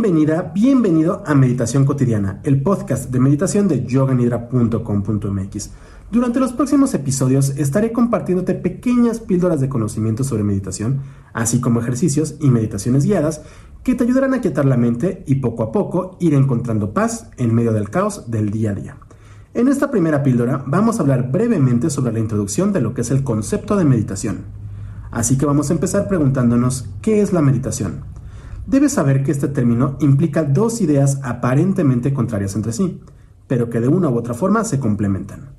Bienvenida, bienvenido a Meditación Cotidiana, el podcast de meditación de yoganidra.com.mx. Durante los próximos episodios estaré compartiéndote pequeñas píldoras de conocimiento sobre meditación, así como ejercicios y meditaciones guiadas que te ayudarán a quietar la mente y poco a poco ir encontrando paz en medio del caos del día a día. En esta primera píldora vamos a hablar brevemente sobre la introducción de lo que es el concepto de meditación. Así que vamos a empezar preguntándonos ¿qué es la meditación? Debes saber que este término implica dos ideas aparentemente contrarias entre sí, pero que de una u otra forma se complementan.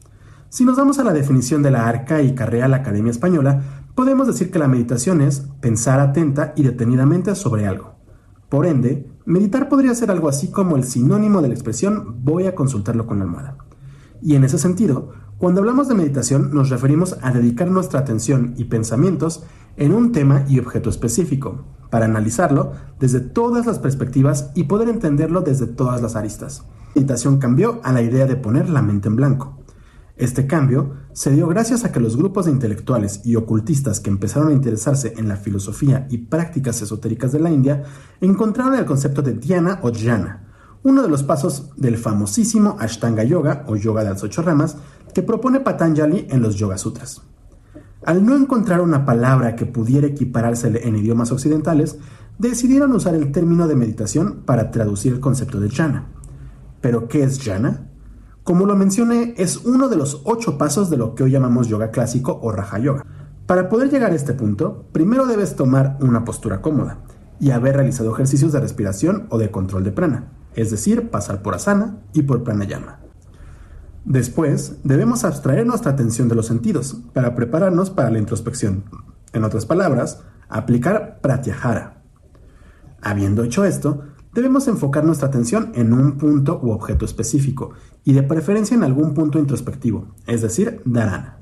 Si nos vamos a la definición de la arcaica Real Academia Española, podemos decir que la meditación es pensar atenta y detenidamente sobre algo. Por ende, meditar podría ser algo así como el sinónimo de la expresión voy a consultarlo con la almohada. Y en ese sentido, cuando hablamos de meditación nos referimos a dedicar nuestra atención y pensamientos en un tema y objeto específico, para analizarlo desde todas las perspectivas y poder entenderlo desde todas las aristas. La meditación cambió a la idea de poner la mente en blanco. Este cambio se dio gracias a que los grupos de intelectuales y ocultistas que empezaron a interesarse en la filosofía y prácticas esotéricas de la India encontraron el concepto de dhyana o jhana, uno de los pasos del famosísimo Ashtanga Yoga o Yoga de las ocho ramas que propone Patanjali en los Yoga Sutras. Al no encontrar una palabra que pudiera equiparársele en idiomas occidentales, decidieron usar el término de meditación para traducir el concepto de jhana. ¿Pero qué es jhana? Como lo mencioné, es uno de los ocho pasos de lo que hoy llamamos yoga clásico o raja yoga. Para poder llegar a este punto, primero debes tomar una postura cómoda y haber realizado ejercicios de respiración o de control de prana, es decir, pasar por asana y por pranayama. Después, debemos abstraer nuestra atención de los sentidos para prepararnos para la introspección. En otras palabras, aplicar pratyahara. Habiendo hecho esto, debemos enfocar nuestra atención en un punto u objeto específico y de preferencia en algún punto introspectivo, es decir, dharana.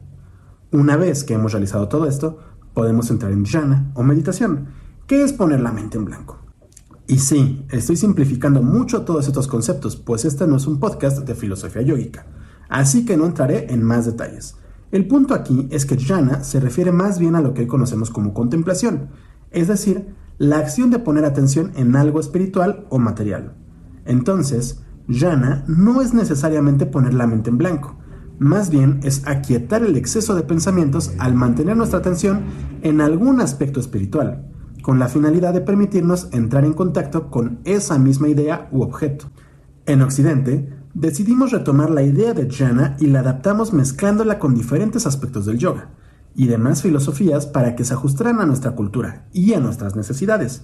Una vez que hemos realizado todo esto, podemos entrar en jhana o meditación, que es poner la mente en blanco. Y sí, estoy simplificando mucho todos estos conceptos, pues este no es un podcast de filosofía yógica así que no entraré en más detalles. El punto aquí es que jhana se refiere más bien a lo que hoy conocemos como contemplación, es decir, la acción de poner atención en algo espiritual o material. Entonces, jhana no es necesariamente poner la mente en blanco, más bien es aquietar el exceso de pensamientos al mantener nuestra atención en algún aspecto espiritual, con la finalidad de permitirnos entrar en contacto con esa misma idea u objeto. En Occidente, decidimos retomar la idea de jhana y la adaptamos mezclándola con diferentes aspectos del yoga y demás filosofías para que se ajustaran a nuestra cultura y a nuestras necesidades.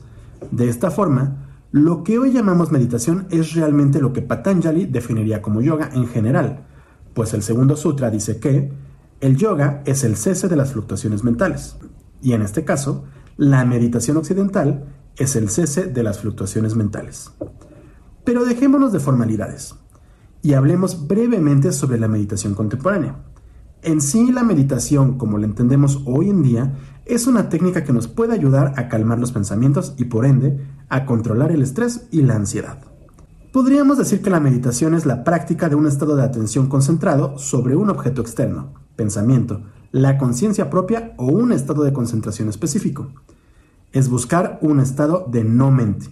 De esta forma, lo que hoy llamamos meditación es realmente lo que Patanjali definiría como yoga en general, pues el segundo sutra dice que el yoga es el cese de las fluctuaciones mentales, y en este caso, la meditación occidental es el cese de las fluctuaciones mentales. Pero dejémonos de formalidades y hablemos brevemente sobre la meditación contemporánea. En sí, la meditación, como la entendemos hoy en día, es una técnica que nos puede ayudar a calmar los pensamientos y por ende a controlar el estrés y la ansiedad. Podríamos decir que la meditación es la práctica de un estado de atención concentrado sobre un objeto externo, pensamiento, la conciencia propia o un estado de concentración específico. Es buscar un estado de no mente,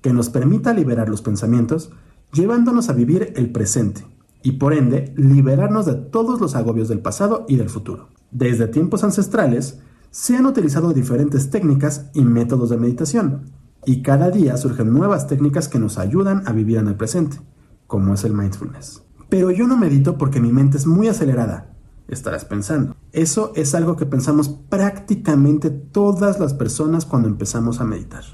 que nos permita liberar los pensamientos llevándonos a vivir el presente y por ende liberarnos de todos los agobios del pasado y del futuro. Desde tiempos ancestrales se han utilizado diferentes técnicas y métodos de meditación y cada día surgen nuevas técnicas que nos ayudan a vivir en el presente, como es el mindfulness. Pero yo no medito porque mi mente es muy acelerada, estarás pensando. Eso es algo que pensamos prácticamente todas las personas cuando empezamos a meditar.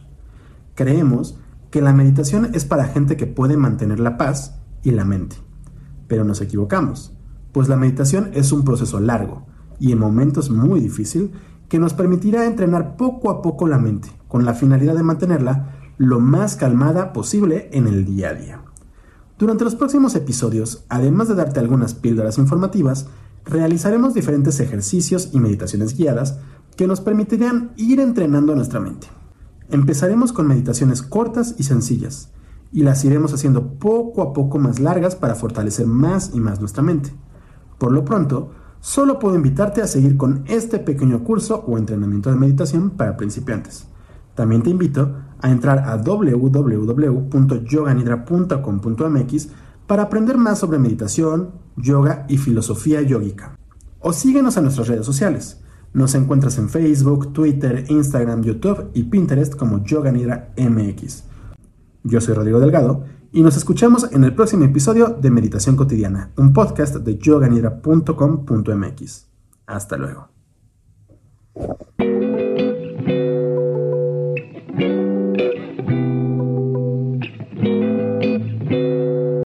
Creemos que la meditación es para gente que puede mantener la paz y la mente. Pero nos equivocamos, pues la meditación es un proceso largo y en momentos muy difícil que nos permitirá entrenar poco a poco la mente, con la finalidad de mantenerla lo más calmada posible en el día a día. Durante los próximos episodios, además de darte algunas píldoras informativas, realizaremos diferentes ejercicios y meditaciones guiadas que nos permitirán ir entrenando nuestra mente. Empezaremos con meditaciones cortas y sencillas, y las iremos haciendo poco a poco más largas para fortalecer más y más nuestra mente. Por lo pronto, solo puedo invitarte a seguir con este pequeño curso o entrenamiento de meditación para principiantes. También te invito a entrar a www.yoganidra.com.mx para aprender más sobre meditación, yoga y filosofía yógica. O síguenos a nuestras redes sociales. Nos encuentras en Facebook, Twitter, Instagram, YouTube y Pinterest como Yoga Nidra MX. Yo soy Rodrigo Delgado y nos escuchamos en el próximo episodio de Meditación Cotidiana, un podcast de yoganidra.com.mx. Hasta luego.